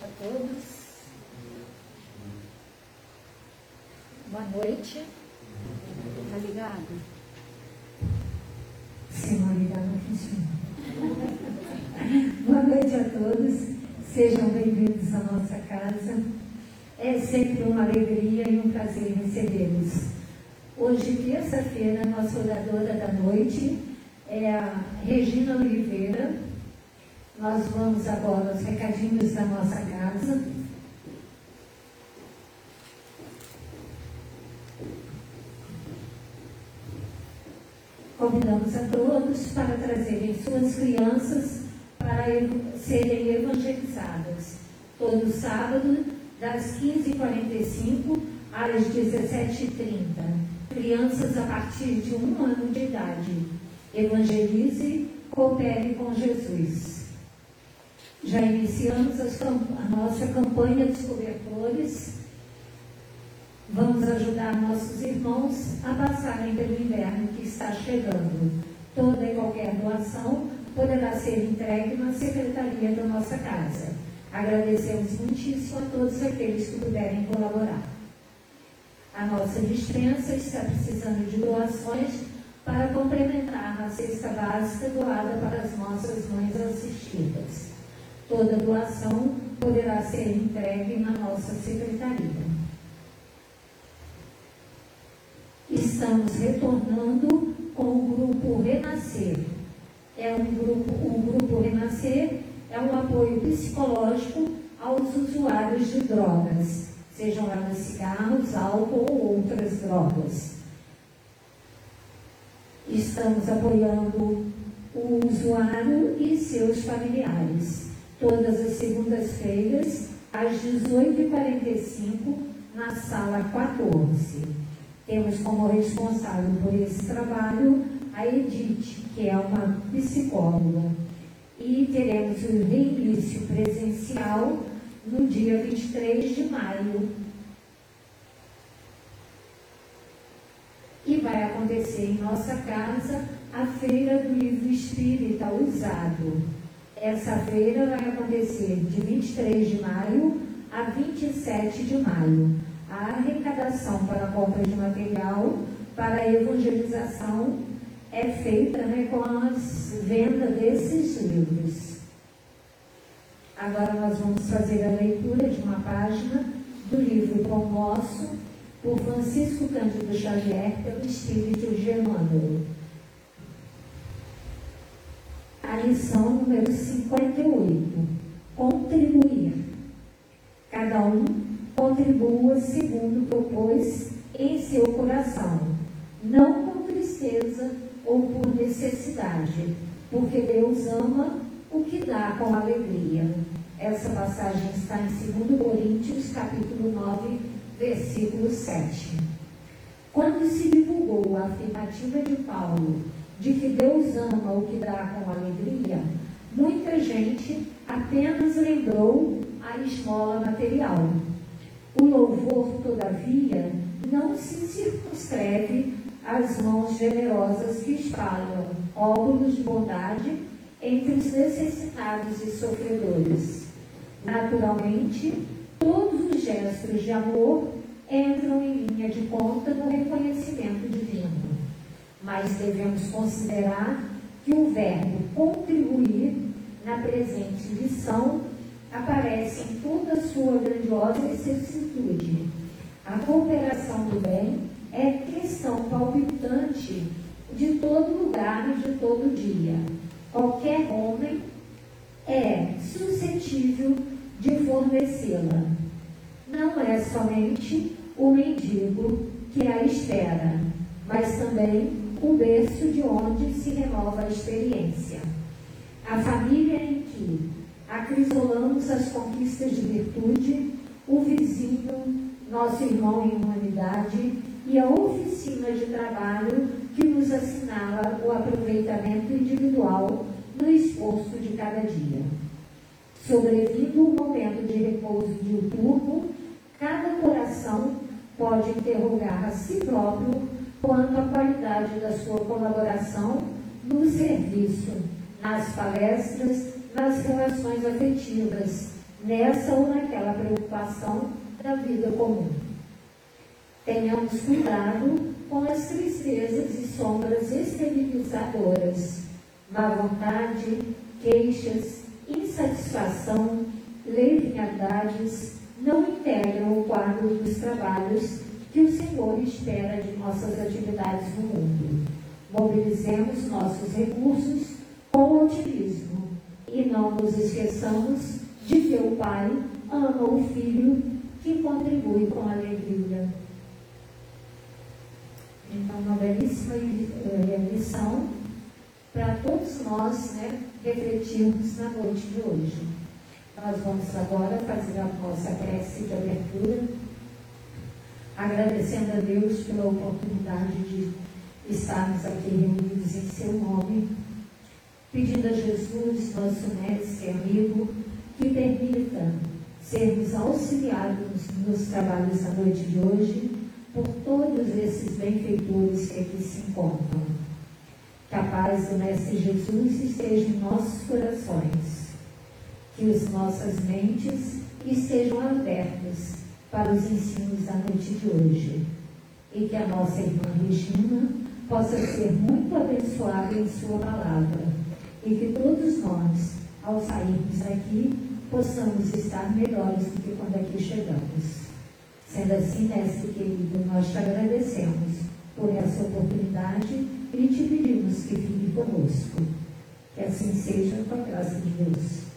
Noite a todos. Boa noite. Tá ligado? Senhor, ligado funciona. Boa noite a todos. Sejam bem-vindos à nossa casa. É sempre uma alegria e um prazer recebê-los. Hoje, terça-feira, nossa oradora da noite é a Regina Oliveira nós vamos agora aos recadinhos da nossa casa. Convidamos a todos para trazerem suas crianças para serem evangelizadas. Todo sábado, das 15h45 às 17h30. Crianças a partir de um ano de idade. Evangelize, coopere com Jesus. Já iniciamos a nossa campanha dos cobertores. Vamos ajudar nossos irmãos a passarem pelo inverno que está chegando. Toda e qualquer doação poderá ser entregue na secretaria da nossa casa. Agradecemos muitíssimo a todos aqueles que puderem colaborar. A nossa dispensa está precisando de doações para complementar a cesta básica doada para as nossas mães assistidas. Toda doação poderá ser entregue na nossa secretaria. Estamos retornando com o grupo Renascer. É um grupo, o grupo Renascer é um apoio psicológico aos usuários de drogas, sejam elas cigarros, álcool ou outras drogas. Estamos apoiando o usuário e seus familiares todas as segundas-feiras, às 18h45, na sala 14. Temos como responsável por esse trabalho a Edith, que é uma psicóloga. E teremos o reinício presencial no dia 23 de maio. E vai acontecer em nossa casa a Feira do Livro Espírita Usado essa feira vai acontecer de 23 de maio a 27 de maio. A arrecadação para a compra de material para a evangelização é feita né, com a venda desses livros. Agora nós vamos fazer a leitura de uma página do livro Pão Nosso, por Francisco Cândido Xavier, pelo Espírito Germano a lição número 58. Contribuir. Cada um contribua segundo propôs em seu coração, não com tristeza ou por necessidade, porque Deus ama o que dá com alegria. Essa passagem está em 2 Coríntios, capítulo 9, versículo 7. Quando se divulgou a afirmativa de Paulo de que Deus ama o que dá com alegria, muita gente apenas lembrou a esmola material. O louvor, todavia, não se circunscreve às mãos generosas que espalham óvulos de bondade entre os necessitados e sofredores. Naturalmente, todos os gestos de amor entram em linha de conta no reconhecimento divino mas devemos considerar que o verbo contribuir na presente lição aparece em toda a sua grandiosa vicissitude. A cooperação do bem é questão palpitante de todo lugar e de todo dia. Qualquer homem é suscetível de fornecê-la. Não é somente o mendigo que a espera, mas também o berço de onde se renova a experiência. A família em que acrisolamos as conquistas de virtude, o vizinho, nosso irmão em humanidade e a oficina de trabalho que nos assinala o aproveitamento individual no esforço de cada dia. Sobrevindo o momento de repouso diuturno, cada coração pode interrogar a si próprio quanto à qualidade da sua colaboração no serviço, nas palestras, nas relações afetivas, nessa ou naquela preocupação da vida comum. Tenhamos cuidado com as tristezas e sombras esterilizadoras, má vontade, queixas, insatisfação, leviandades não integram o quadro dos trabalhos que o Senhor espera de nossas atividades no mundo. Mobilizemos nossos recursos com otimismo e não nos esqueçamos de que o Pai ama o Filho que contribui com alegria. Então, uma belíssima lição para todos nós né, refletirmos na noite de hoje. Nós vamos agora fazer a nossa prece de abertura, agradecendo a Deus pela oportunidade de estarmos aqui reunidos em seu nome, pedindo a Jesus, nosso mestre e amigo, que permita sermos auxiliados nos trabalhos da noite de hoje por todos esses benfeitores que aqui se encontram. Que a paz do Mestre Jesus esteja em nossos corações que as nossas mentes estejam abertas para os ensinos da noite de hoje e que a nossa irmã Regina possa ser muito abençoada em sua palavra e que todos nós, ao sairmos daqui, possamos estar melhores do que quando aqui chegamos. Sendo assim, mestre querido, nós te agradecemos por essa oportunidade e te pedimos que fique conosco. Que assim seja com a graça de Deus.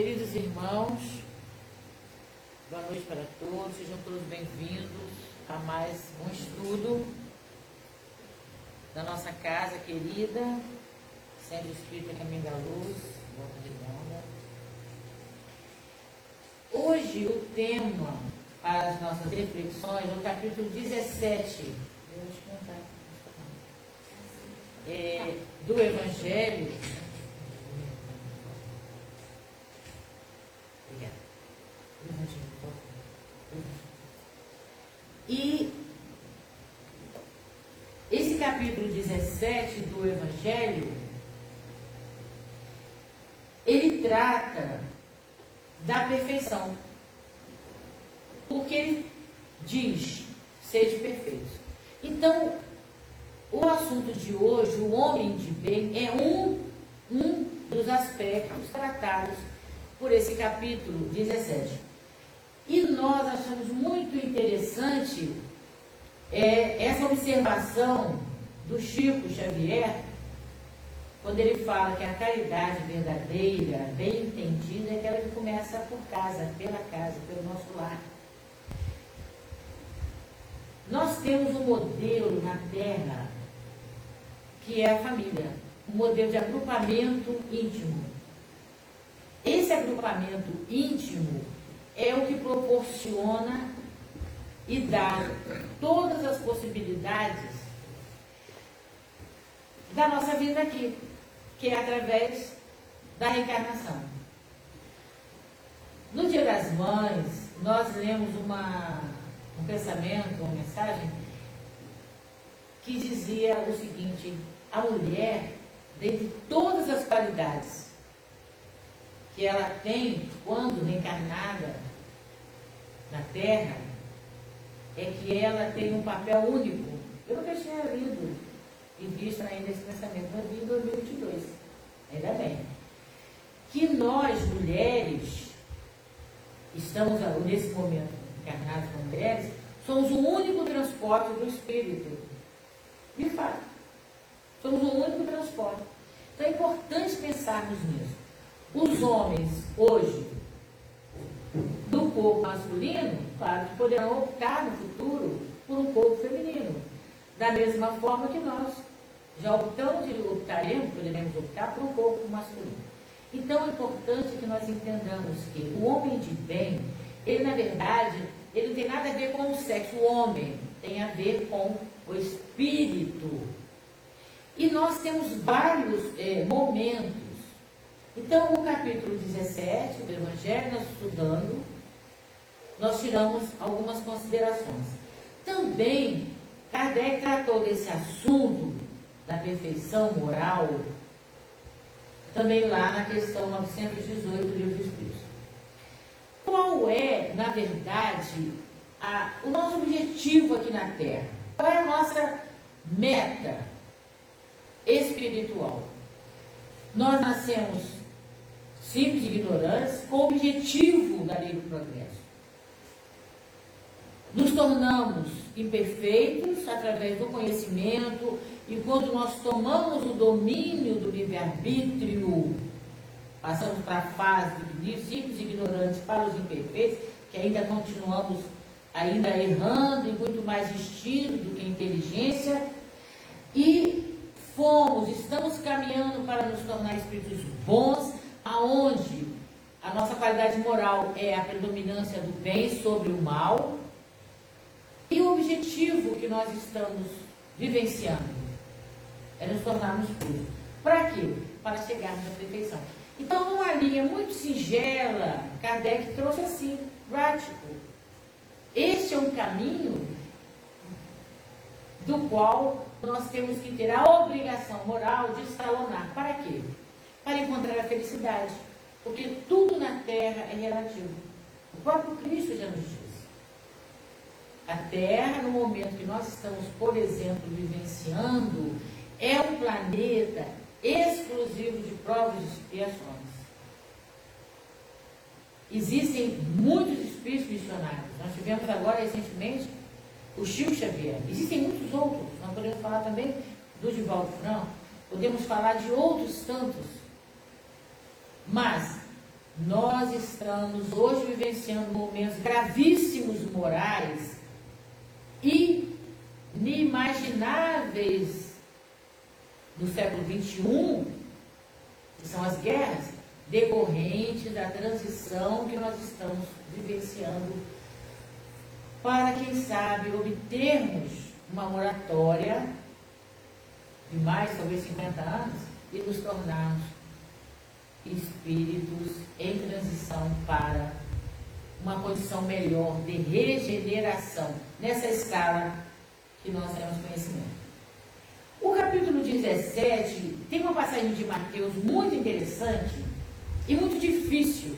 Queridos irmãos, boa noite para todos, sejam todos bem-vindos a mais um estudo da nossa casa querida, Centro Espírita Caminho da Luz, Volta Redonda. Hoje o tema para as nossas reflexões é o capítulo 17 é, do Evangelho E esse capítulo 17 do Evangelho, ele trata da perfeição. Porque ele diz, seja perfeito. Então, o assunto de hoje, o homem de bem, é um, um dos aspectos tratados por esse capítulo 17. E nós achamos muito interessante é, essa observação do Chico Xavier, quando ele fala que a caridade verdadeira, bem entendida, é aquela que começa por casa, pela casa, pelo nosso lar. Nós temos um modelo na Terra que é a família, um modelo de agrupamento íntimo. Esse agrupamento íntimo é o que proporciona e dá todas as possibilidades da nossa vida aqui, que é através da reencarnação. No Dia das Mães, nós lemos uma, um pensamento, uma mensagem, que dizia o seguinte: a mulher, dentre todas as qualidades que ela tem quando reencarnada, na Terra é que ela tem um papel único. Eu nunca tinha lido e visto ainda esse pensamento, em 2022. Ainda bem. Que nós, mulheres, estamos nesse momento encarnadas como mulheres, somos o único transporte do espírito. De fato. Somos o único transporte. Então é importante pensarmos nisso. Os homens, hoje, do corpo masculino, claro que poderão optar no futuro por um corpo feminino. Da mesma forma que nós já optamos e optaremos, poderemos optar por um corpo masculino. Então é importante que nós entendamos que o homem de bem, ele na verdade, ele não tem nada a ver com o sexo, o homem tem a ver com o espírito. E nós temos vários é, momentos então, o capítulo 17 do Evangelho, nós estudando, nós tiramos algumas considerações. Também, Kardec tratou desse assunto da perfeição moral, também lá na questão 918 do Livro dos Espíritos. Qual é, na verdade, a, o nosso objetivo aqui na Terra? Qual é a nossa meta espiritual? Nós nascemos simples ignorantes com o objetivo da lei do progresso. Nos tornamos imperfeitos através do conhecimento e quando nós tomamos o domínio do livre-arbítrio, passamos para a fase de simples ignorantes para os imperfeitos, que ainda continuamos ainda errando e muito mais instinto do que inteligência, e fomos, estamos caminhando para nos tornar espíritos bons, aonde a nossa qualidade moral é a predominância do bem sobre o mal, e o objetivo que nós estamos vivenciando é nos tornarmos puros. Para quê? Para chegarmos à perfeição. Então, numa linha muito singela, Kardec trouxe assim, prático. Este é um caminho do qual nós temos que ter a obrigação moral de escalonar. Para quê? Para encontrar a felicidade. Porque tudo na terra é relativo. O próprio Cristo já nos disse. A terra, no momento que nós estamos, por exemplo, vivenciando, é um planeta exclusivo de provas e expiações. Existem muitos espíritos missionários. Nós tivemos agora recentemente o Chico Xavier. Existem muitos outros. Nós podemos falar também do Divaldo Franco. Podemos falar de outros tantos. Mas nós estamos hoje vivenciando momentos gravíssimos morais inimagináveis do século XXI, que são as guerras, decorrentes da transição que nós estamos vivenciando, para, quem sabe, obtermos uma moratória de mais, talvez 50 anos, e nos tornarmos espíritos em transição para uma condição melhor de regeneração nessa escala que nós temos conhecimento. O capítulo 17 tem uma passagem de Mateus muito interessante e muito difícil.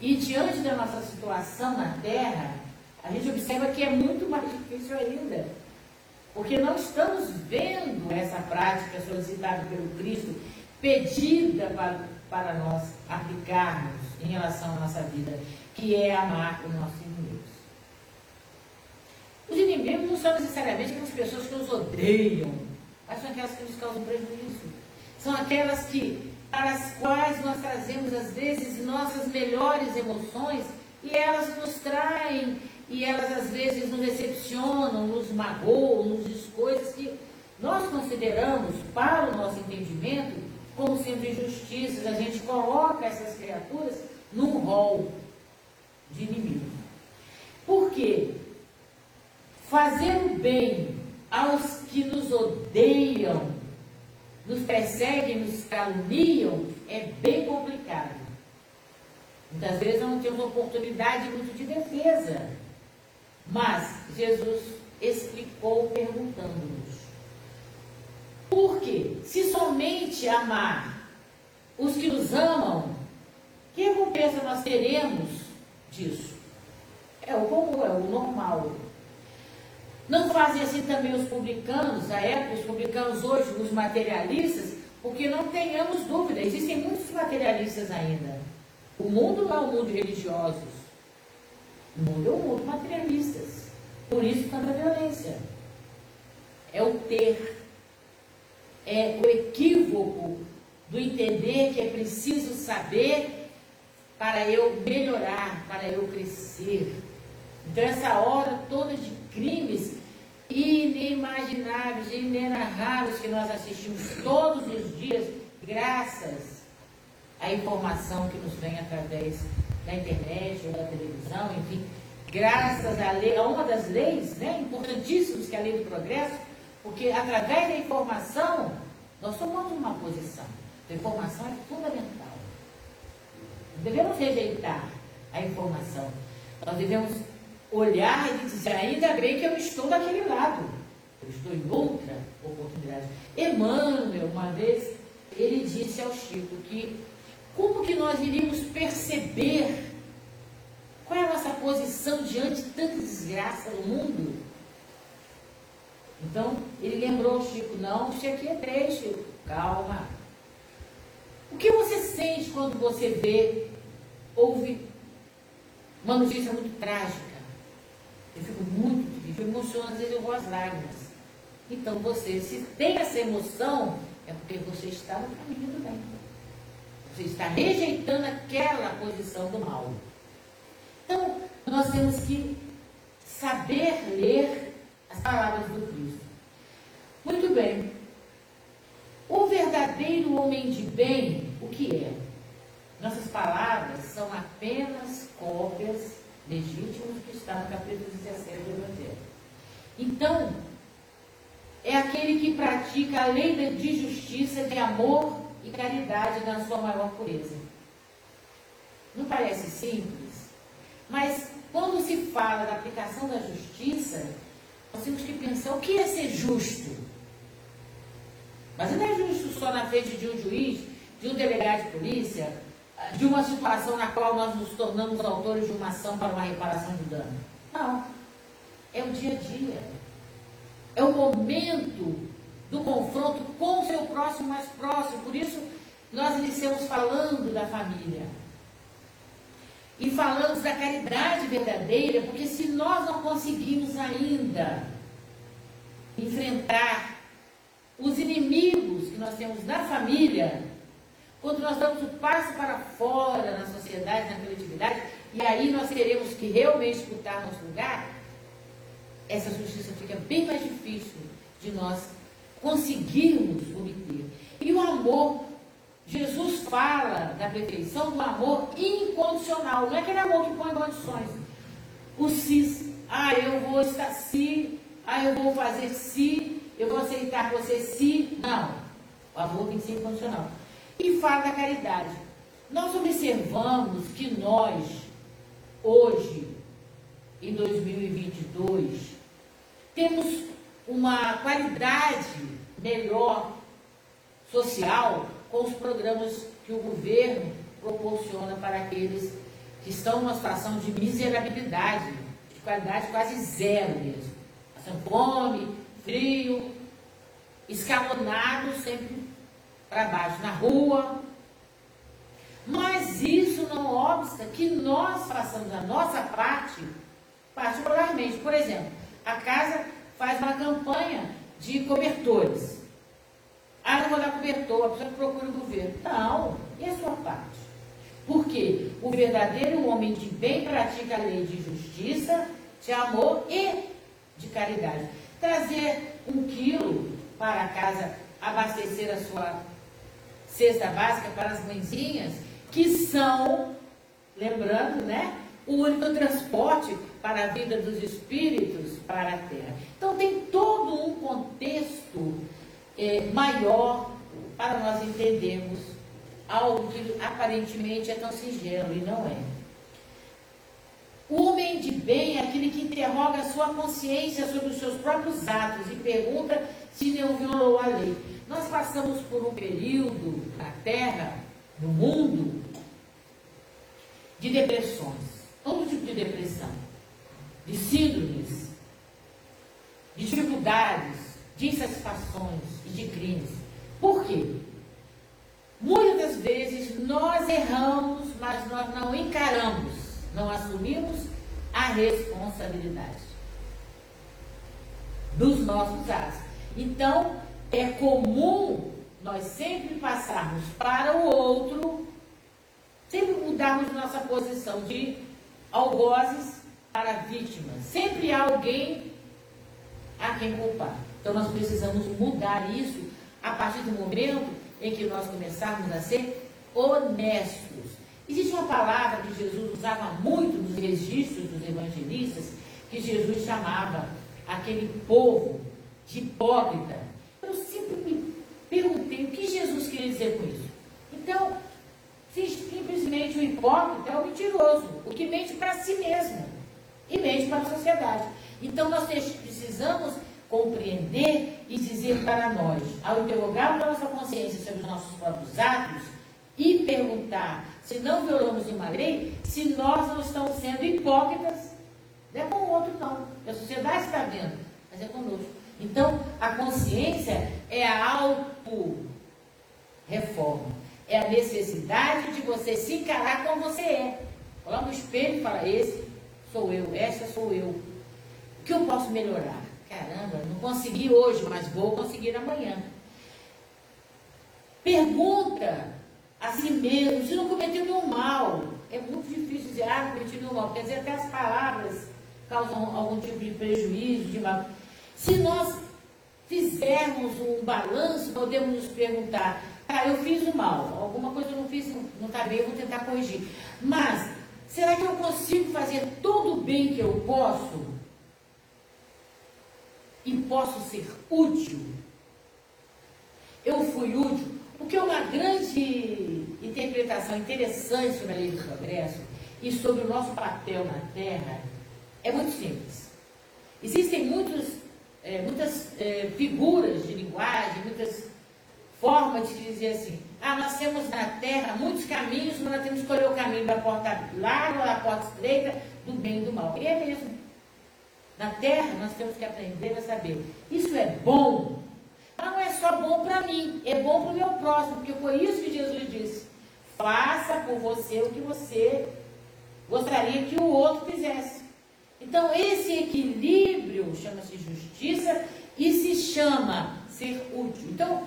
E diante da nossa situação na Terra, a gente observa que é muito mais difícil ainda. Porque não estamos vendo essa prática solicitada pelo Cristo, pedida para, para nós aplicarmos em relação à nossa vida, que é amar o nosso os inimigos não são necessariamente aquelas pessoas que nos odeiam, mas são aquelas que nos causam prejuízo. São aquelas que, para as quais nós trazemos, às vezes, nossas melhores emoções e elas nos traem e elas, às vezes, nos decepcionam, nos magoam, nos diz coisas que nós consideramos, para o nosso entendimento, como sendo injustiças. A gente coloca essas criaturas num rol de inimigos. Por quê? Fazer o bem aos que nos odeiam, nos perseguem, nos caluniam, é bem complicado. Muitas vezes não temos oportunidade muito de defesa. Mas Jesus explicou perguntando-nos: por quê? Se somente amar os que nos amam, que recompensa nós teremos disso? É o comum, é o normal. Não fazem assim também os publicanos, a época, os publicanos hoje, os materialistas, porque não tenhamos dúvida, existem muitos materialistas ainda. O mundo não é um mundo de religiosos. O mundo é um mundo materialistas. Por isso tanta violência. É o ter. É o equívoco do entender que é preciso saber para eu melhorar, para eu crescer. Então, essa hora toda de crimes inimagináveis, inenarráveis que nós assistimos todos os dias, graças à informação que nos vem através da internet ou da televisão, enfim, graças à lei, a uma das leis né, importantíssimas que é a lei do progresso, porque através da informação nós tomamos uma posição. A informação é fundamental. Devemos rejeitar a informação. Nós devemos olhar e dizer, ainda bem que eu estou daquele lado. Eu estou em outra oportunidade. Emmanuel, uma vez, ele disse ao Chico que como que nós iríamos perceber qual é a nossa posição diante de tanta desgraça no mundo? Então, ele lembrou ao Chico, não, isso aqui é três, Chico. Calma. O que você sente quando você vê, ouve uma notícia muito trágica? Eu fico muito eu emociono, às vezes eu vou às lágrimas. Então você, se tem essa emoção, é porque você está no caminho do bem. Você está rejeitando aquela posição do mal. Então, nós temos que saber ler as palavras do Cristo. Muito bem. O verdadeiro homem de bem, o que é? Nossas palavras são apenas cópias legítimas do que está no capítulo 17 do Evangelho. Então, é aquele que pratica a lei de justiça, de amor e caridade na sua maior pureza. Não parece simples? Mas quando se fala da aplicação da justiça, nós temos que pensar o que é ser justo. Mas não é justo só na frente de um juiz, de um delegado de polícia, de uma situação na qual nós nos tornamos autores de uma ação para uma reparação de dano. Não. É o dia a dia. É o momento do confronto com o seu próximo mais próximo. Por isso, nós iniciamos falando da família. E falamos da caridade verdadeira, porque se nós não conseguimos ainda enfrentar os inimigos que nós temos na família, quando nós damos o passo para fora na sociedade, na coletividade, e aí nós queremos que realmente disputar nosso lugar, essa justiça fica bem mais difícil de nós conseguirmos obter. E o amor, Jesus fala da perfeição do amor incondicional, não é aquele amor que põe condições. O cis, ah, eu vou estar se, ah, eu vou fazer se, eu vou aceitar você se. Não. O amor tem que ser incondicional. E fala da caridade. Nós observamos que nós, hoje, em 2022, temos uma qualidade melhor social com os programas que o governo proporciona para aqueles que estão numa situação de miserabilidade, de qualidade quase zero mesmo. Passando fome, frio, escalonado sempre para baixo, na rua. Mas isso não obsta que nós façamos a nossa parte, particularmente. Por exemplo, a casa faz uma campanha de cobertores. Ah, não vou dar cobertor, a pessoa que procura o governo. Não, e a sua parte? Porque o verdadeiro homem de bem pratica a lei de justiça, de amor e de caridade. Trazer um quilo para casa, abastecer a sua cesta básica para as mãezinhas, que são, lembrando, né, o único transporte para a vida dos espíritos para a terra. Então tem todo um contexto é, maior para nós entendermos algo que aparentemente é tão singelo e não é. O homem de bem é aquele que interroga a sua consciência sobre os seus próprios atos e pergunta se não violou a lei. Nós passamos por um período na Terra, no mundo, de depressões. Todo tipo de depressão, de síndromes, de dificuldades, de insatisfações e de crimes. Por quê? Muitas das vezes nós erramos, mas nós não encaramos, não assumimos a responsabilidade dos nossos atos. Então, é comum nós sempre passarmos para o outro, sempre mudarmos nossa posição de algozes para vítimas. Sempre há alguém a quem culpar. Então nós precisamos mudar isso a partir do momento em que nós começarmos a ser honestos. Existe uma palavra que Jesus usava muito nos registros dos evangelistas, que Jesus chamava aquele povo de hipócrita. Eu sempre me perguntei o que Jesus queria dizer com isso. Então, simplesmente o hipócrita é o mentiroso, o que mente para si mesmo e mente para a sociedade. Então nós precisamos compreender e dizer para nós, ao interrogarmos a nossa consciência sobre os nossos próprios atos e perguntar se não violamos uma lei, se nós não estamos sendo hipócritas, não é com o outro não, a sociedade está vendo, mas é conosco. Então, a consciência é a auto-reforma. É a necessidade de você se encarar como você é. Coloca no espelho e fala, esse sou eu, essa sou eu. O que eu posso melhorar? Caramba, não consegui hoje, mas vou conseguir amanhã. Pergunta a si mesmo se não cometeu nenhum mal. É muito difícil dizer, ah, cometi nenhum mal. Quer dizer, até as palavras causam algum tipo de prejuízo, de mal. Se nós fizermos um balanço, podemos nos perguntar, ah, eu fiz o mal, alguma coisa eu não fiz, não está bem, eu vou tentar corrigir. Mas, será que eu consigo fazer todo o bem que eu posso? E posso ser útil? Eu fui útil? Porque uma grande interpretação interessante sobre a lei do progresso e sobre o nosso papel na Terra é muito simples. Existem muitos, é, muitas é, figuras de linguagem, muitas formas de dizer assim, ah, nós temos na Terra muitos caminhos, mas nós temos que escolher o caminho da porta larga ou da porta estreita, do bem e do mal. E é mesmo. Na Terra nós temos que aprender a saber, isso é bom não é só bom para mim, é bom para o meu próximo, porque foi isso que Jesus disse. Faça por você o que você gostaria que o outro fizesse. Então, esse equilíbrio chama-se justiça e se chama ser útil. Então,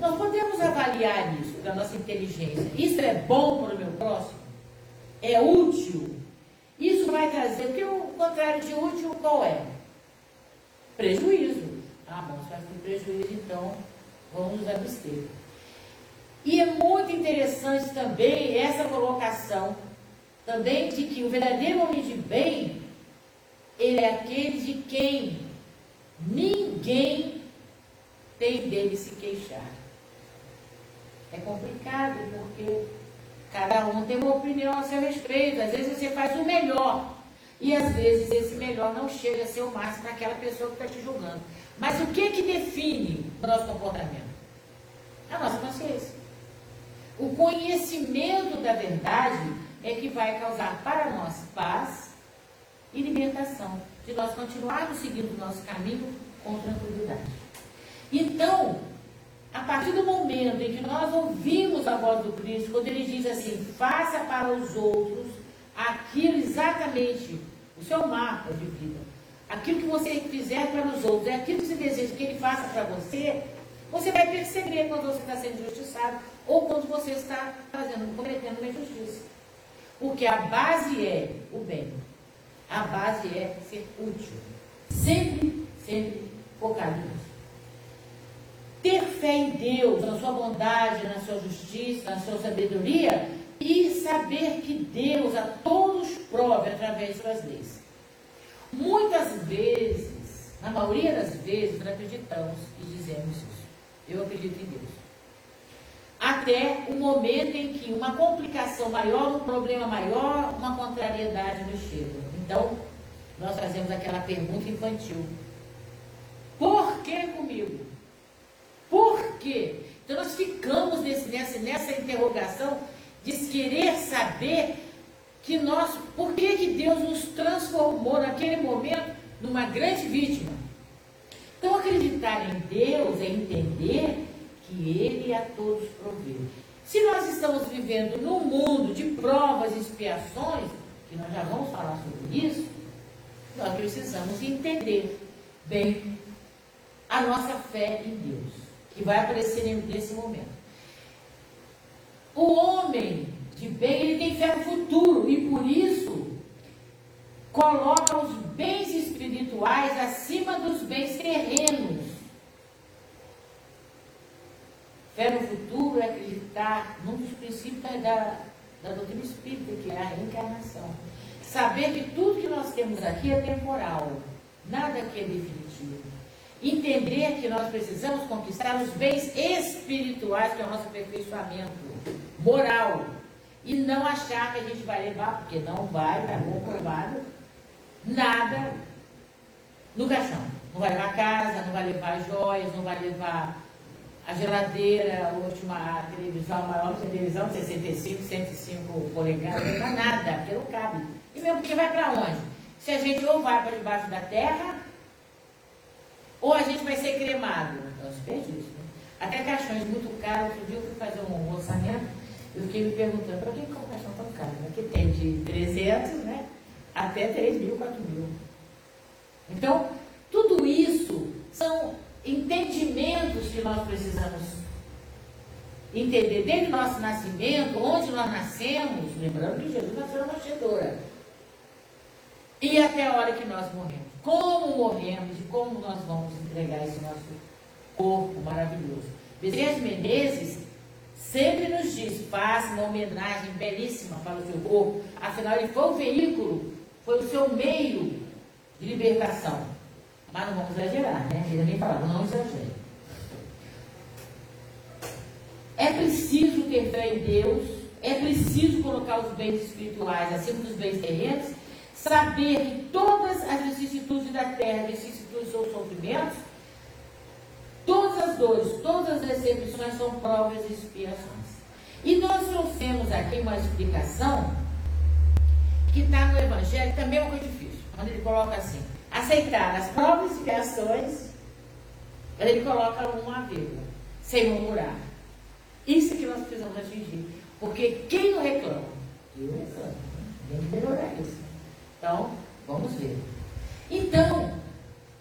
nós podemos avaliar isso da nossa inteligência. Isso é bom para o meu próximo? É útil? Isso vai trazer, porque o contrário de útil qual é? Prejuízo. Ah, bom, se ter prejuízo, então vamos abster. E é muito interessante também essa colocação também de que o verdadeiro homem de bem, ele é aquele de quem ninguém tem dele se queixar. É complicado porque cada um tem uma opinião a seu respeito. Às vezes você faz o melhor. E às vezes esse melhor não chega a ser o máximo para aquela pessoa que está te julgando. Mas o que que define o nosso comportamento? A nossa consciência. O conhecimento da verdade é que vai causar para nós paz e libertação, de nós continuarmos seguindo o nosso caminho com tranquilidade. Então, a partir do momento em que nós ouvimos a voz do Cristo, quando ele diz assim, faça para os outros aquilo exatamente, o seu mapa de vida, aquilo que você fizer para os outros, é aquilo que você deseja que ele faça para você, você vai perceber quando você está sendo injustiçado ou quando você está fazendo, cometendo uma injustiça. Porque a base é o bem. A base é ser útil. Sempre, sempre focado. Ter fé em Deus, na sua bondade, na sua justiça, na sua sabedoria e saber que Deus a todos prove através de suas leis. Muitas vezes, na maioria das vezes, nós acreditamos e dizemos isso. Eu acredito em Deus. Até o momento em que uma complicação maior, um problema maior, uma contrariedade nos chega. Então, nós fazemos aquela pergunta infantil. Por que comigo? Por quê? Então nós ficamos nesse, nessa, nessa interrogação de querer saber que nós, por que, que Deus nos transformou naquele momento numa grande vítima? Então, acreditar em Deus é entender que Ele a todos provê. Se nós estamos vivendo num mundo de provas e expiações, que nós já vamos falar sobre isso, nós precisamos entender bem a nossa fé em Deus, que vai aparecer nesse momento. O homem de bem, ele tem fé no futuro e por isso coloca os bens espirituais acima dos bens terrenos. Fé no futuro é acreditar num dos princípios da, da doutrina espírita, que é a reencarnação. Saber que tudo que nós temos aqui é temporal, nada aqui é definitivo. Entender que nós precisamos conquistar os bens espirituais, que é o nosso aperfeiçoamento moral e não achar que a gente vai levar, porque não vai, está comprovado, nada no caixão. Não vai levar casa, não vai levar joias, não vai levar a geladeira, a última a televisão, a maior televisão, 65, 105 polegadas, não levar nada, porque não cabe. E mesmo porque vai para onde? Se a gente ou vai para debaixo da terra, ou a gente vai ser cremado. Então, desperdício. Né? Até caixões muito caros. Outro dia eu fui fazer um orçamento, eu fiquei me perguntando, para que é um caixão tão caro? Aqui tem de 300, né? Até 3 mil, 4 mil. Então, tudo isso são entendimentos que nós precisamos entender desde o nosso nascimento, onde nós nascemos, lembrando que Jesus nasceu na manjedoura, e até a hora que nós morremos. Como morremos e como nós vamos entregar esse nosso corpo maravilhoso. Bezerra Menezes sempre nos diz, faça uma homenagem belíssima para o seu corpo, afinal ele foi o veículo, foi o seu meio de libertação. Mas não vamos exagerar, né? Ele também falava, não exagere. É preciso ter fé em Deus, é preciso colocar os bens espirituais acima dos bens terrenos, saber que todas as vicissitudes da terra, vicissitudes ou sofrimentos, todas as dores, todas as decepções são provas e expiações. E nós trouxemos aqui uma explicação que está no Evangelho, também é uma coisa difícil, quando ele coloca assim, aceitar as provas e expiações, ele coloca uma vírgula, sem murmurar. Isso é que nós precisamos atingir. Porque quem não reclama? Eu reclamo. Tem que melhorar isso. Então, vamos ver. Então,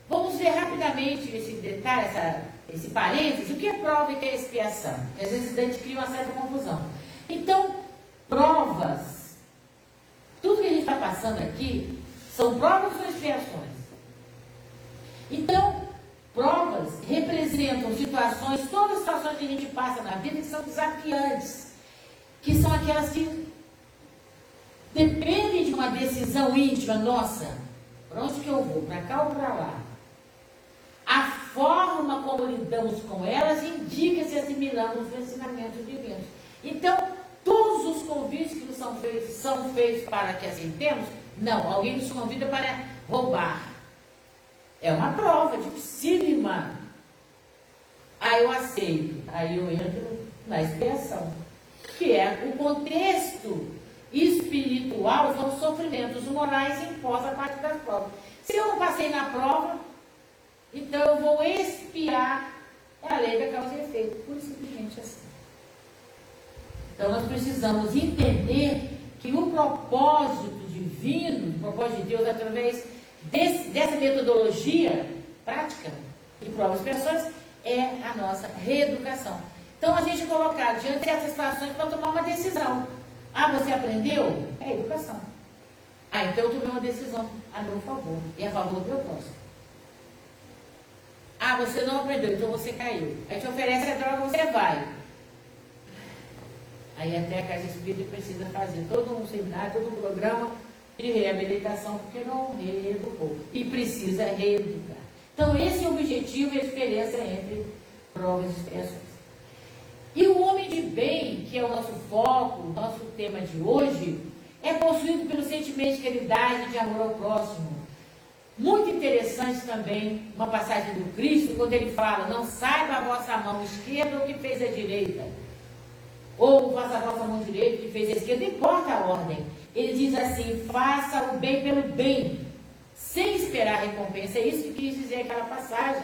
vamos ver rapidamente esse detalhe, essa, esse parênteses, o que é prova e o que é expiação. Às vezes a gente cria uma certa confusão. Então, provas, tudo que a gente está passando aqui, são provas ou expiações? Então, provas representam situações, todas as situações que a gente passa na vida que são desafiantes, que são aquelas que depende de uma decisão íntima nossa. Para onde que eu vou? Para cá ou para lá? A forma como lidamos com elas indica se assimilamos os ensinamentos divinos. Então, todos os convites que nos são feitos são feitos para que aceitemos? Não, alguém nos convida para roubar. É uma prova dificílima. Aí eu aceito, aí eu entro na expiação, que é o contexto espiritual são os sofrimentos morais impostos a partir das provas. Se eu não passei na prova, então eu vou expiar a lei da causa e efeito. Por simplesmente assim. Então nós precisamos entender que o propósito divino, o propósito de Deus, através desse, dessa metodologia prática de provas e expiações, é a nossa reeducação. Então a gente colocar diante dessas situações para tomar uma decisão. Ah, você aprendeu? É educação. Ah, então eu tomei uma decisão a meu favor e a favor do meu próximo. Ah, você não aprendeu, então você caiu. Aí te oferece a droga, você vai. Aí até a Casa Espírita precisa fazer todo um seminário, todo um programa de reabilitação, porque não reeducou. E precisa reeducar. Então esse é o objetivo e a diferença entre provas e expressões. E o homem de bem, que é o nosso foco, o nosso tema de hoje, é possuído pelo sentimento de caridade e de amor ao próximo. Muito interessante também uma passagem do Cristo, quando ele fala: Não saiba a vossa mão esquerda o que fez a direita, ou faça a vossa mão direita o que fez a esquerda, não importa a ordem. Ele diz assim: Faça o bem pelo bem, sem esperar recompensa. É isso que quis dizer aquela passagem.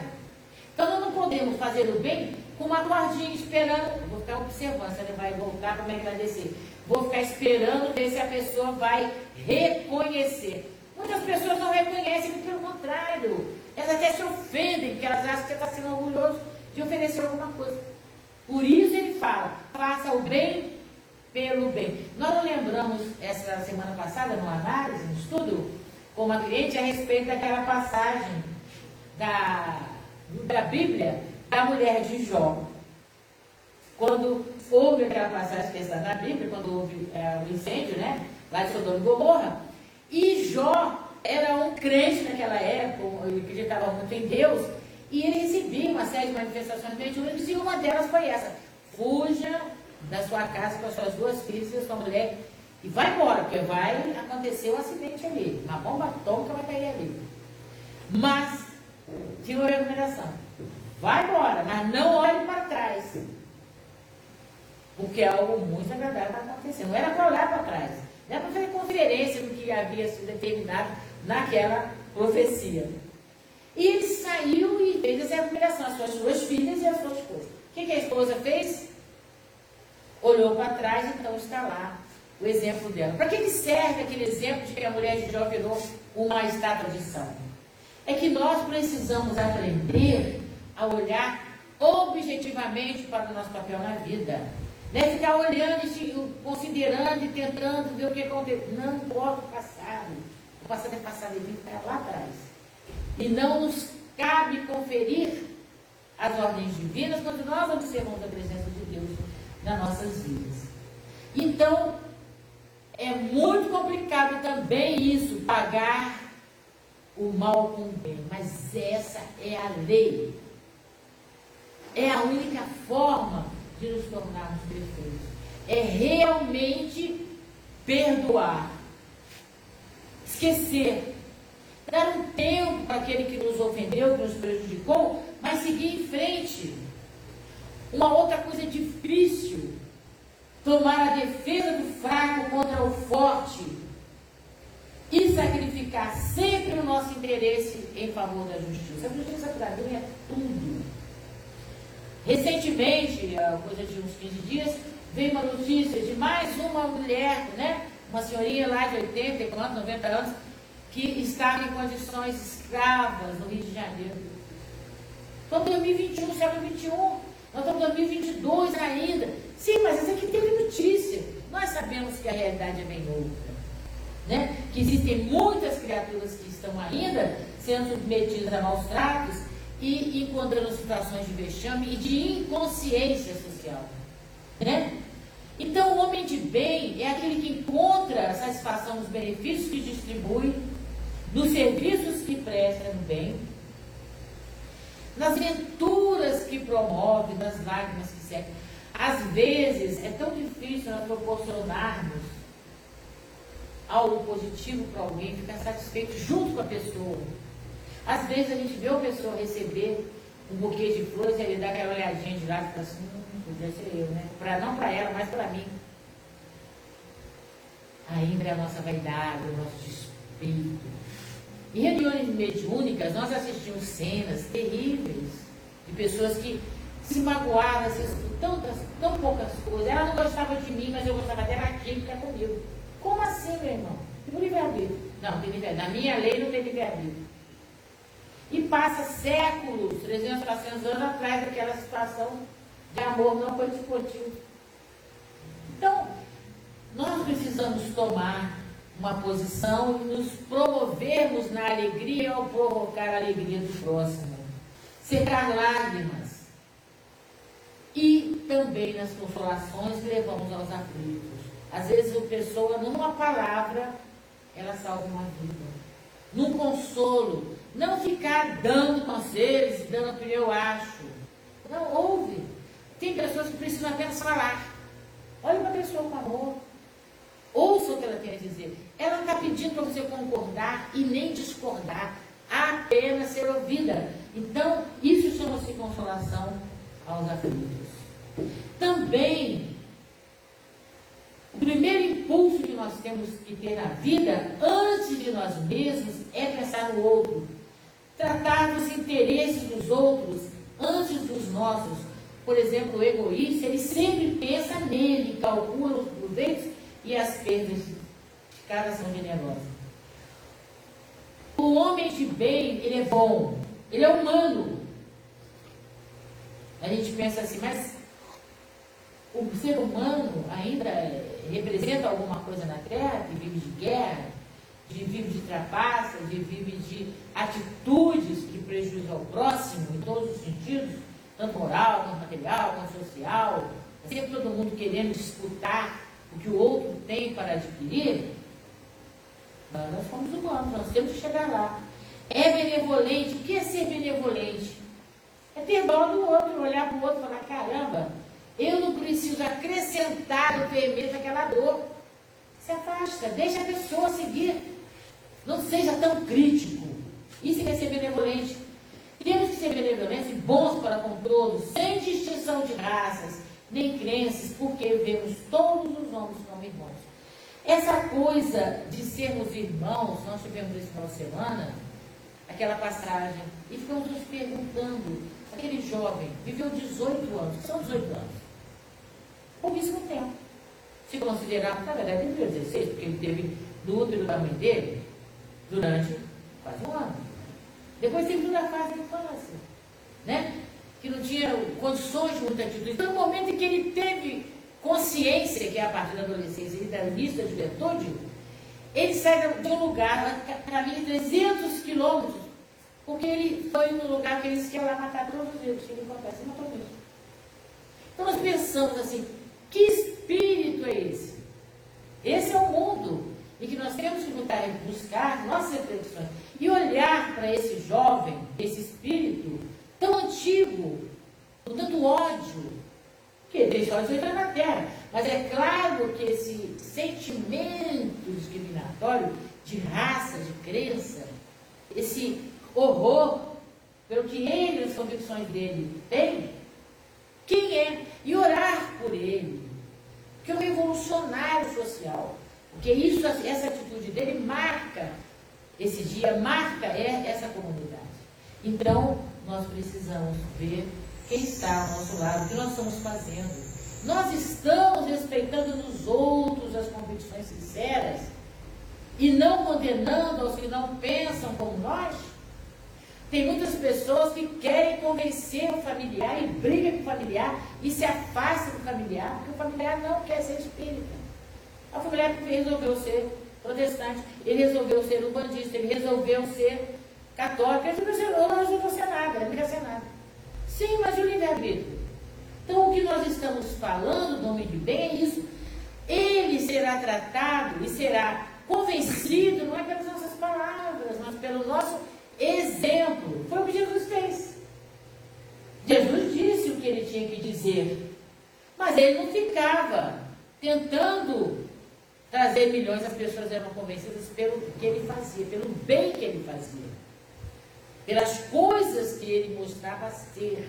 Então, nós não podemos fazer o bem com uma guardinha esperando. Vou ficar observando se ela vai voltar para me agradecer. Vou ficar esperando ver se a pessoa vai reconhecer. Muitas pessoas não reconhecem, pelo contrário, elas até se ofendem, porque elas acham que você está sendo orgulhoso de oferecer alguma coisa. Por isso ele fala: faça o bem pelo bem. Nós não lembramos essa semana passada, no análise, no estudo, com uma cliente a respeito daquela passagem da, da Bíblia da mulher de Jó. Quando houve aquela passagem que está na Bíblia, quando houve é, o incêndio, né? Lá de Sodoma e Gomorra. E Jó era um crente naquela época, ele acreditava muito em Deus, e ele recebia uma série de manifestações mediúnicas, e uma delas foi essa: fuja da sua casa com as suas duas filhas e a sua mulher e vai embora, porque vai acontecer um acidente ali. Uma bomba atômica vai cair ali. Mas, tinha uma recomendação. Vai embora, mas não olhe para trás. Porque algo muito agradável vai acontecer. Não era para olhar para trás. Era para fazer conferência do que havia sido determinado naquela profecia. E ele saiu e fez essa recomendação às suas duas filhas e às suas esposa. O que, que a esposa fez? Olhou para trás, então está lá o exemplo dela. Para que, que serve aquele exemplo de que a mulher de Jó virou uma estátua de sal? É que nós precisamos aprender a olhar objetivamente para o nosso papel na vida. Não é ficar olhando, considerando e tentando ver o que aconteceu. Não importa o passado. O passado é passado, ele fica lá atrás. E não nos cabe conferir as ordens divinas quando nós observamos a presença de Deus nas nossas vidas. Então, é muito complicado também isso, pagar o mal com o bem. Mas essa é a lei. É a única forma de nos tornarmos perfeitos. É realmente perdoar. Esquecer. Dar um tempo para aquele que nos ofendeu, que nos prejudicou, mas seguir em frente. Uma outra coisa difícil tomar a defesa do fraco contra o forte e sacrificar sempre o nosso interesse em favor da justiça. A justiça para mim é tudo. Recentemente, coisa de uns 15 dias, veio uma notícia de mais uma mulher, né? Uma senhorinha lá de 80, 90 anos, que estava em condições escravas no Rio de Janeiro. Estamos em 2021, século 21. Nós estamos em 2022 ainda. Sim, mas isso aqui teve notícia. Nós sabemos que a realidade é bem outra. Né? Que existem muitas criaturas que estão ainda sendo submetidas a maus tratos e encontrando situações de vexame e de inconsciência social. Né? Então, o homem de bem é aquele que encontra satisfação nos benefícios que distribui, nos serviços que presta no bem nas venturas que promove, nas lágrimas que secam. Às vezes é tão difícil nós proporcionarmos algo positivo para alguém, ficar satisfeito junto com a pessoa. Às vezes a gente vê uma pessoa receber um buquê de flores e ele dá aquela olhadinha de lado e fala assim, hum, podia ser eu, né? Pra, não para ela, mas para mim. Ainda é a nossa vaidade, o nosso despeito em reuniões mediúnicas, nós assistimos cenas terríveis de pessoas que se magoaram assim, por tantas, tão poucas coisas. Ela não gostava de mim, mas eu gostava dela aqui, fica comigo. Como assim, meu irmão? Tem livre-arbítrio. Não, tem livre Na minha lei não tem livre-arbítrio. E passa séculos, 300, 400 anos atrás daquela situação de amor não discutido. Então, nós precisamos tomar uma posição e nos promovermos na alegria ao provocar a alegria do próximo. Secar lágrimas. E também nas consolações levamos aos aflitos. Às vezes a pessoa, numa palavra, ela salva uma vida. Num consolo. Não ficar dando conselhos, dando o que eu acho. Não ouve. Tem pessoas que precisam apenas falar. Olha uma pessoa com amor. Ouça o que ela tem a dizer. Ela está pedindo para você concordar e nem discordar, apenas ser ouvida. Então, isso chama-se consolação aos aflitos. Também, o primeiro impulso que nós temos que ter na vida, antes de nós mesmos, é pensar no outro. Tratar dos interesses dos outros antes dos nossos. Por exemplo, o egoísta, ele sempre pensa nele, calcula os proveitos e as perdas de cada são generosas. O homem de bem, ele é bom, ele é humano. A gente pensa assim, mas o ser humano ainda representa alguma coisa na Terra que vive de guerra, que vive de trapaça, que vive de atitudes que prejudicam o próximo em todos os sentidos, tanto moral, quanto material, quanto social. Sempre todo mundo querendo disputar o que o outro tem para adquirir, nós somos humanos, nós temos que chegar lá. É benevolente. O que é ser benevolente? É ter dó do outro, olhar para o outro e falar, caramba, Eu não preciso acrescentar no fermento aquela dor. Se afasta, deixa a pessoa seguir. Não seja tão crítico. Isso é ser benevolente. Temos que ser benevolentes e bons para com todos, sem distinção de raças, nem crenças, porque vemos todos os homens como irmãos. Essa coisa de sermos irmãos, nós tivemos final de semana, aquela passagem, e ficamos nos perguntando, aquele jovem viveu 18 anos, são 18 anos, pouquíssimo tempo. Se considerar, na verdade, ele viveu 16, porque ele teve no útero da mãe dele durante quase um ano. Depois teve toda a fase da infância, né? que não tinha condições de muita atitude. Então, no momento em que ele teve consciência, que é a partir da adolescência e da início da juventude, ele sai de um lugar, caminha 300 quilômetros, porque ele foi no lugar que ele quer lá matar todos os eles que ele acontece, e matou mesmo. Então nós pensamos assim, que espírito é esse? Esse é o mundo em que nós temos que buscar, buscar nossas reflexões e olhar para esse jovem, esse espírito, tão antigo, com tanto ódio, que deixou de entrar na terra. Mas é claro que esse sentimento discriminatório de raça, de crença, esse horror pelo que ele, as convicções dele tem, quem é? E orar por ele. Que é um revolucionário social. Porque isso, essa atitude dele marca esse dia, marca essa comunidade. Então, nós precisamos ver quem está ao nosso lado, o que nós estamos fazendo. Nós estamos respeitando nos outros as convicções sinceras e não condenando aos que não pensam como nós? Tem muitas pessoas que querem convencer o familiar e brigam com o familiar e se afastam do familiar, porque o familiar não quer ser espírita. A familiar resolveu ser protestante, ele resolveu ser umbandista, ele resolveu ser católica, ele não resolveu ser nada, ele não quer ser nada. Sim, mas o livre-arbítrio? Então, o que nós estamos falando do homem de bem é isso. Ele será tratado e será convencido, não é pelas nossas palavras, mas pelo nosso exemplo. Foi o que Jesus fez. Jesus disse o que ele tinha que dizer, mas ele não ficava tentando trazer milhões, as pessoas eram convencidas pelo que ele fazia, pelo bem que ele fazia pelas coisas que ele mostrava ser.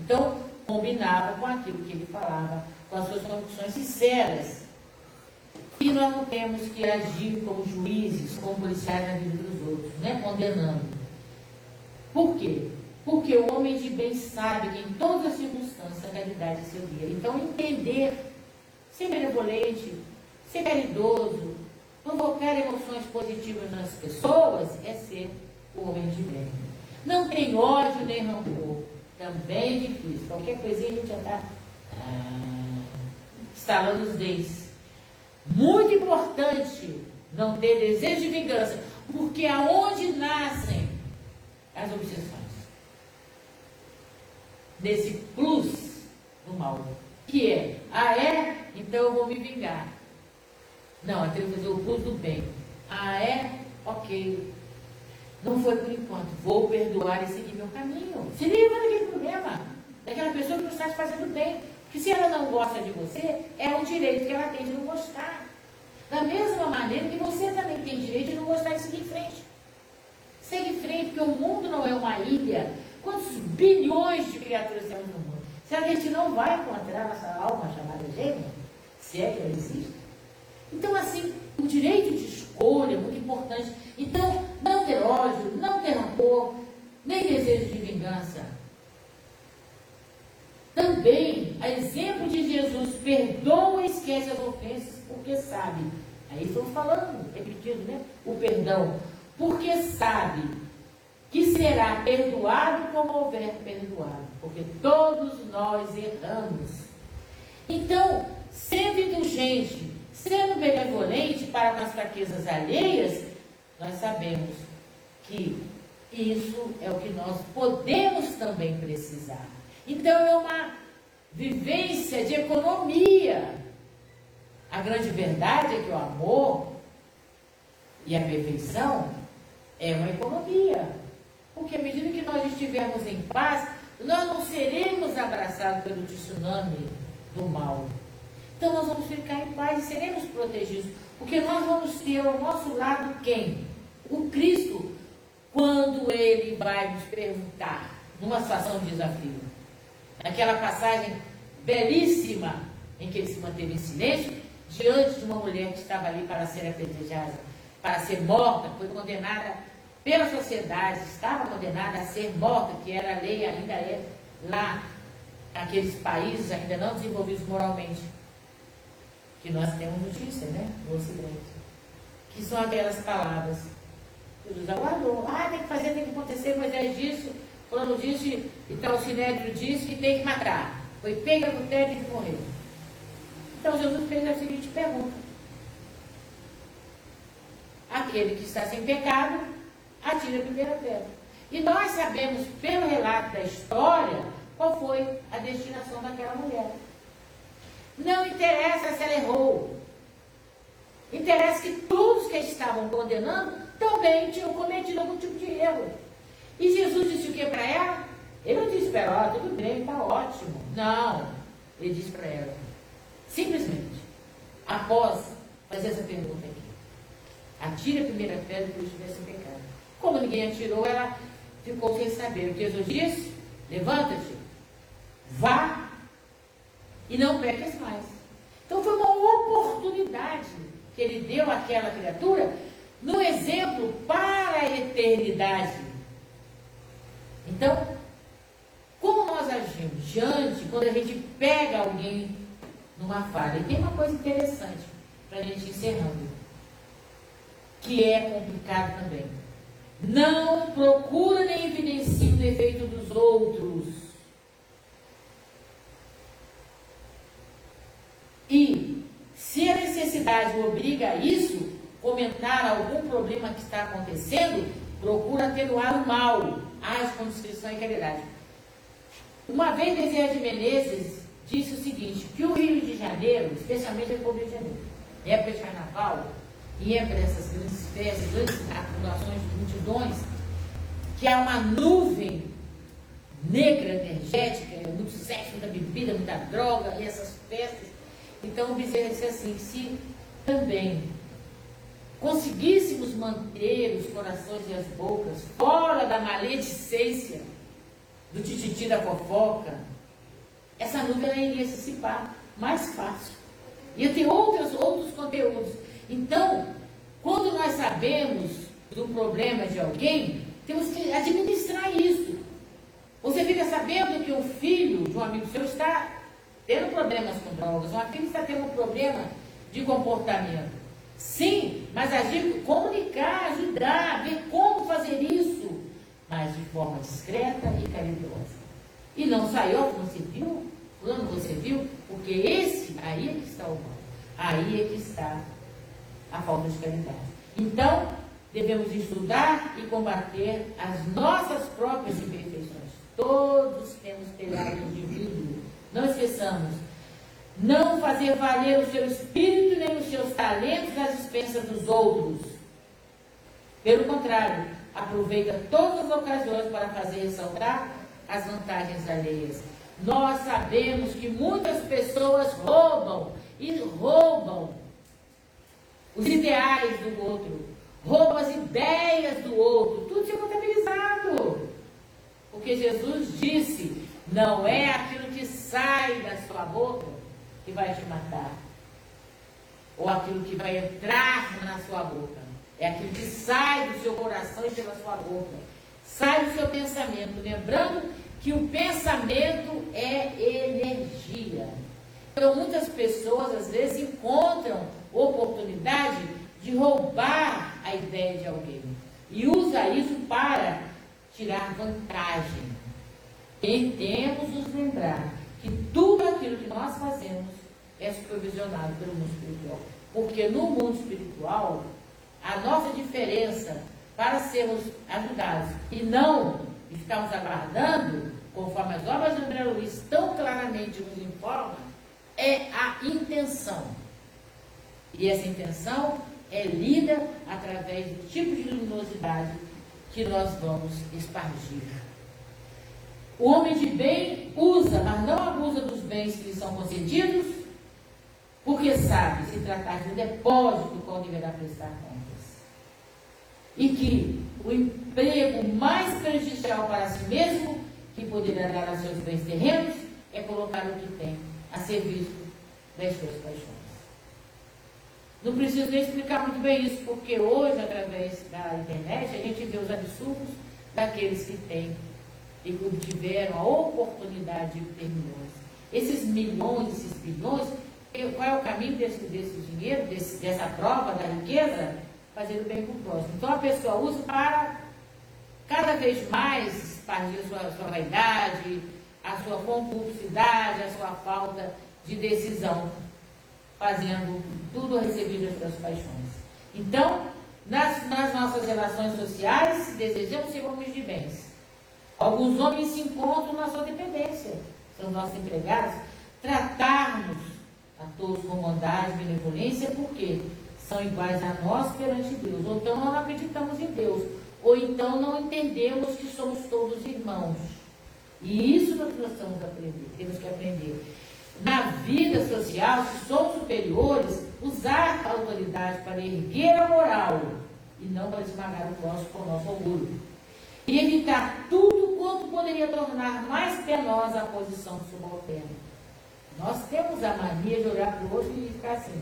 Então, combinava com aquilo que ele falava, com as suas convicções sinceras. E nós não temos que agir como juízes, como policiais na vida dos outros, né? condenando. Por quê? Porque o homem de bem sabe que em todas as circunstâncias a caridade é seu dia. Então, entender, ser benevolente, ser caridoso, provocar emoções positivas nas pessoas é ser homem de bem. Não tem ódio nem rancor. Também é difícil. Qualquer coisinha a gente já está ah, estalando os dentes. Muito importante não ter desejo de vingança, porque aonde nascem as obsessões? Desse plus do mal. Que é, ah é? Então eu vou me vingar. Não, eu tenho que fazer o plus do bem. Ah é? Ok. Não foi por enquanto. Vou perdoar e seguir meu caminho. Se livra daquele problema. Daquela pessoa que não está te fazendo bem. Porque se ela não gosta de você, é um direito que ela tem de não gostar. Da mesma maneira que você também tem direito de não gostar e seguir em frente. Segue em frente, porque o mundo não é uma ilha. Quantos bilhões de criaturas temos no mundo? Será que a gente não vai encontrar nossa alma chamada gêmea? Se é que ela existe. Então, assim, o direito de escolha é muito importante. Então, não ter ódio, não ter rancor, nem desejo de vingança. Também, a exemplo de Jesus, perdoa e esquece as ofensas, porque sabe. Aí estamos falando, repetindo, né? O perdão. Porque sabe que será perdoado como houver perdoado. Porque todos nós erramos. Então, sendo indulgente, sendo benevolente para com as fraquezas alheias, nós sabemos que isso é o que nós podemos também precisar. Então é uma vivência de economia. A grande verdade é que o amor e a perfeição é uma economia. Porque à medida que nós estivermos em paz, nós não seremos abraçados pelo tsunami do mal. Então nós vamos ficar em paz e seremos protegidos, porque nós vamos ter ao nosso lado quem? O Cristo, quando ele vai nos perguntar, numa situação de desafio. Aquela passagem belíssima em que ele se manteve em silêncio, diante de uma mulher que estava ali para ser apedrejada, para ser morta, foi condenada pela sociedade, estava condenada a ser morta, que era a lei, ainda é lá, naqueles países ainda não desenvolvidos moralmente, que nós temos notícia, né, no Ocidente, que são aquelas palavras. Jesus aguardou, ah, tem que fazer, tem que acontecer, Moisés disse, fulano disse, então o Sinédrio disse que tem que matar. Foi pega no teto e morreu. Então Jesus fez a seguinte pergunta. Aquele que está sem pecado, atira a primeira pedra. E nós sabemos, pelo relato da história, qual foi a destinação daquela mulher. Não interessa se ela errou. Interessa que todos que estavam condenando também tinham cometido algum tipo de erro. E Jesus disse o que para ela? Ele não disse para ela, ah, tudo bem, está ótimo. Não. Ele disse para ela, simplesmente, após fazer essa pergunta aqui, atire a primeira pedra que eu estivesse em pecado. Como ninguém atirou, ela ficou sem saber. O que Jesus disse? Levanta-te, vá e não peques mais. Então foi uma oportunidade que ele deu àquela criatura no exemplo para a eternidade. Então, como nós agimos diante quando a gente pega alguém numa falha? E tem uma coisa interessante para a gente encerrando, que é complicado também. Não procura nem evidencie o defeito dos outros. E se a necessidade obriga a isso, comentar algum problema que está acontecendo, procura atenuar o mal, age com discrição e caridade. Uma vez Bezerra de Menezes disse o seguinte, que o Rio de Janeiro, especialmente o Rio de Janeiro, época de carnaval, e época dessas grandes festas, grandes acumulações de multidões, que há uma nuvem negra, energética, muito sexo, muita bebida, muita droga, e essas festas. Então o Bezerra disse assim, se também conseguíssemos manter os corações e as bocas fora da maledicência do tititi da fofoca, essa nuvem iria se dissipar mais fácil. Eu tenho outros, outros conteúdos. Então, quando nós sabemos do problema de alguém, temos que administrar isso. Você fica sabendo que um filho de um amigo seu está tendo problemas com drogas, uma filha está tendo um problema de comportamento. Sim, mas agir, comunicar, ajudar, ver como fazer isso, mas de forma discreta e caridosa. E não saiu, você viu? Quando você viu? Porque esse, aí é que está o mal. Aí é que está a falta de caridade. Então, devemos estudar e combater as nossas próprias imperfeições. Todos temos telhado de vidro. Não esqueçamos, não fazer valer o seu espírito nem os seus talentos às expensas dos outros. Pelo contrário, aproveita todas as ocasiões para fazer ressaltar as vantagens alheias. Nós sabemos que muitas pessoas roubam e roubam os ideais do outro, roubam as ideias do outro, tudo é contabilizado. Porque Jesus disse: não é aquilo que sai da sua boca que vai te matar, ou aquilo que vai entrar na sua boca, é aquilo que sai do seu coração e pela sua boca, sai do seu pensamento. Lembrando que o pensamento é energia. Então, muitas pessoas às vezes encontram oportunidade de roubar a ideia de alguém e usa isso para tirar vantagem. Temos nos lembrar que tudo aquilo que nós fazemos é supervisionado pelo mundo espiritual. Porque no mundo espiritual, a nossa diferença para sermos ajudados e não ficarmos aguardando, conforme as obras de André Luiz tão claramente nos informam, é a intenção. E essa intenção é lida através do tipo de luminosidade que nós vamos espargir. O homem de bem usa, mas não abusa dos bens que lhe são concedidos, porque sabe se tratar de um depósito qual deverá prestar contas. E que o emprego mais prejudicial para si mesmo, que poderá dar aos seus bens terrenos, é colocar o que tem a serviço das suas paixões. Não preciso nem explicar muito bem isso, porque hoje, através da internet, a gente vê os absurdos daqueles que têm e que tiveram a oportunidade de ter milhões. Esses milhões, esses bilhões, qual é o caminho desse, desse dinheiro, desse, dessa prova da riqueza? Fazer o bem com o próximo. Então a pessoa usa para cada vez mais expandir a sua, sua vaidade, a sua concupiscidade, a sua falta de decisão, fazendo tudo recebido das suas paixões. Então, nas, nas nossas relações sociais, desejamos ser homens de bens. Alguns homens se encontram na sua dependência, são nossos empregados, tratarmos a todos com bondade, benevolência, porque são iguais a nós perante Deus. Ou então não acreditamos em Deus, ou então não entendemos que somos todos irmãos. E isso nós precisamos aprender, temos que aprender. Na vida social, se somos superiores, usar a autoridade para erguer a moral e não para esmagar o próximo com o nosso orgulho. E evitar tudo quanto poderia tornar mais penosa a posição subalterna. Nós temos a mania de olhar para o outro e ficar assim,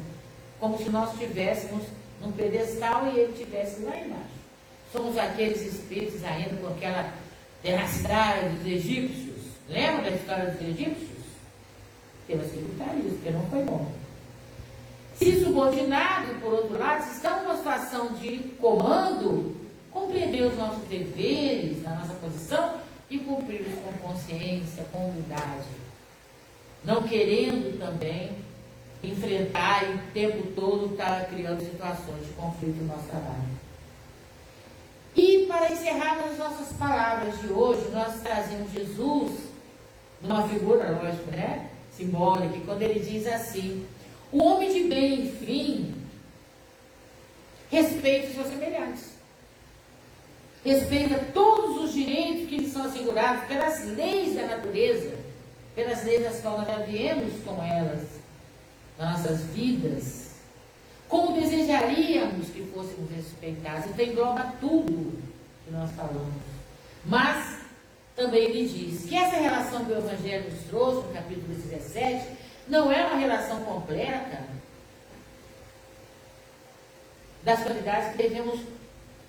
como se nós estivéssemos num pedestal e ele estivesse lá embaixo. Somos aqueles espíritos ainda com aquela tenacidade dos egípcios. Lembra da história dos egípcios? Temos que evitar isso, porque não foi bom. Se subordinado, por outro lado, se estamos numa situação de comando, compreender os nossos deveres, a nossa posição e cumpri-los com consciência, com humildade. Não querendo também enfrentar e o tempo todo estar criando situações de conflito no nosso trabalho. E para encerrarmos as nossas palavras de hoje, nós trazemos Jesus numa figura, lógico, né? Simbólica, quando ele diz assim: o homem de bem, enfim, respeita os seus semelhantes. Respeita todos os direitos que lhe são assegurados pelas leis da natureza, pelas leis das quais nós viemos com elas, nossas vidas. Como desejaríamos que fôssemos respeitados. Então engloba tudo que nós falamos. Mas também ele diz que essa relação que o Evangelho nos trouxe, no capítulo 17, não é uma relação completa das qualidades que devemos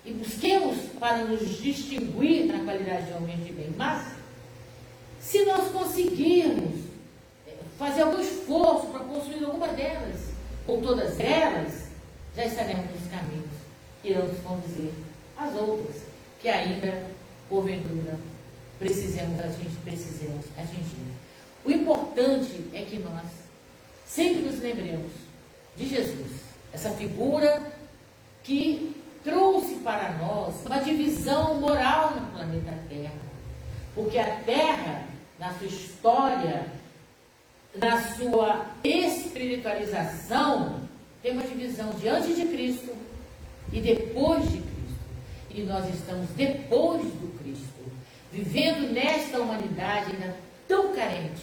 e busquemos para nos distinguir na qualidade de homens de bem. Mas, se nós conseguirmos eh, fazer algum esforço para construir alguma delas, ou todas elas, já estaremos nos caminhos que iremos conduzir as outras, que ainda, porventura, precisamos atingir, precisamos atingir. O importante é que nós sempre nos lembremos de Jesus, essa figura que trouxe para nós uma divisão moral no planeta Terra. Porque a Terra, na sua história, na sua espiritualização, tem uma divisão diante de Cristo e depois de Cristo. E nós estamos depois do Cristo, vivendo nesta humanidade ainda tão carente.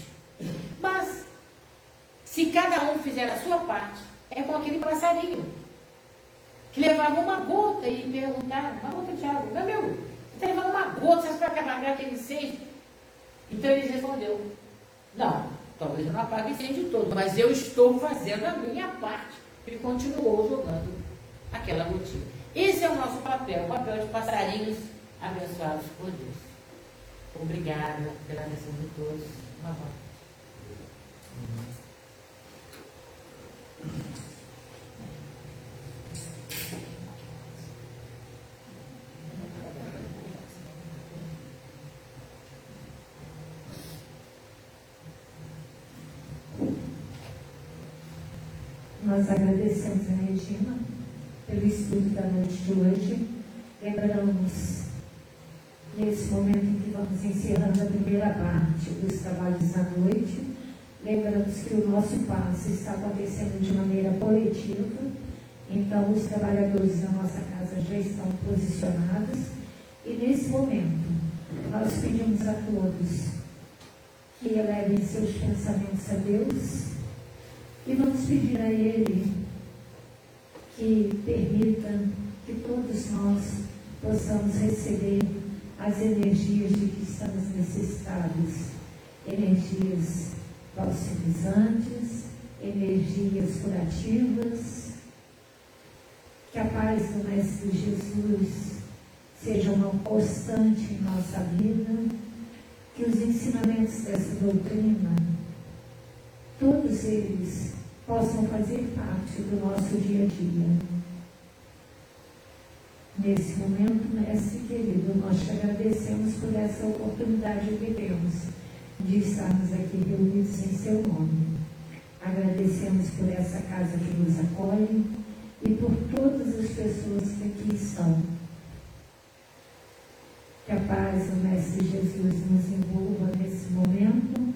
Mas, se cada um fizer a sua parte, é como aquele passarinho que levava uma gota e perguntaram, uma gota de água, meu, você está levando uma gota, você vai acabar aquele incêndio? Então ele respondeu, não, talvez eu não apague o incêndio todo, mas eu estou fazendo a minha parte. Ele continuou jogando aquela gotinha. Esse é o nosso papel, o papel de passarinhos abençoados por Deus. Obrigada pela atenção de todos. Uma boa. Nós agradecemos a Regina pelo estudo da noite de hoje. Lembramos, nesse momento em que vamos encerrando a primeira parte dos trabalhos da noite, lembramos que o nosso passo está acontecendo de maneira coletiva, então os trabalhadores da nossa casa já estão posicionados. E nesse momento nós pedimos a todos que elevem seus pensamentos a Deus e vamos pedir a Ele que permita que todos nós possamos receber as energias de que estamos necessitados, energias falsificantes, energias curativas, que a paz do Mestre Jesus seja uma constante em nossa vida, que os ensinamentos dessa doutrina, todos eles possam fazer parte do nosso dia a dia. Nesse momento, Mestre querido, nós te agradecemos por essa oportunidade que temos de estarmos aqui reunidos em seu nome. Agradecemos por essa casa que nos acolhe e por todas as pessoas que aqui estão. Que a paz do Mestre Jesus nos envolva nesse momento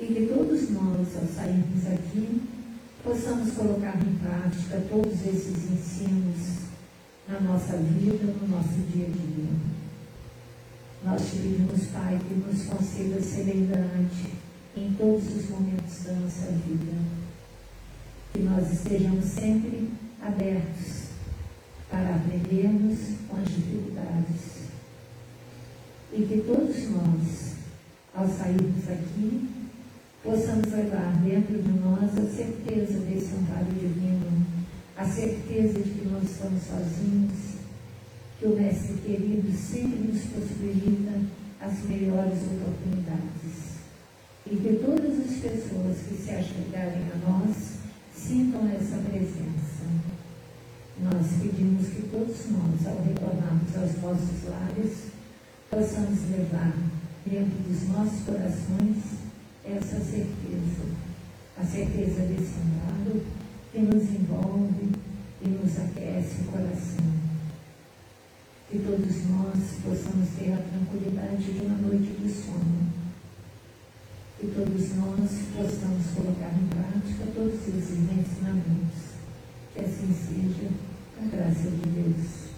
e que todos nós, ao sairmos aqui, possamos colocar em prática todos esses ensinos na nossa vida, no nosso dia a dia. Nós te pedimos, Pai, que nos conceda serenidade em todos os momentos da nossa vida. Que nós estejamos sempre abertos para aprendermos com as dificuldades. E que todos nós, ao sairmos aqui, possamos levar dentro de nós a certeza desse amparo divino, a certeza de que não estamos sozinhos, que o Mestre querido sempre nos possibilita as melhores oportunidades. E que todas as pessoas que se achegarem a nós sintam essa presença. Nós pedimos que todos nós, ao retornarmos aos nossos lares, possamos levar dentro dos nossos corações essa certeza, a certeza desse amado que nos envolve e nos aquece o coração. Que todos nós possamos ter a tranquilidade de uma noite de sono. Que todos nós possamos colocar em prática todos esses ensinamentos. Que assim seja, a graça de Deus.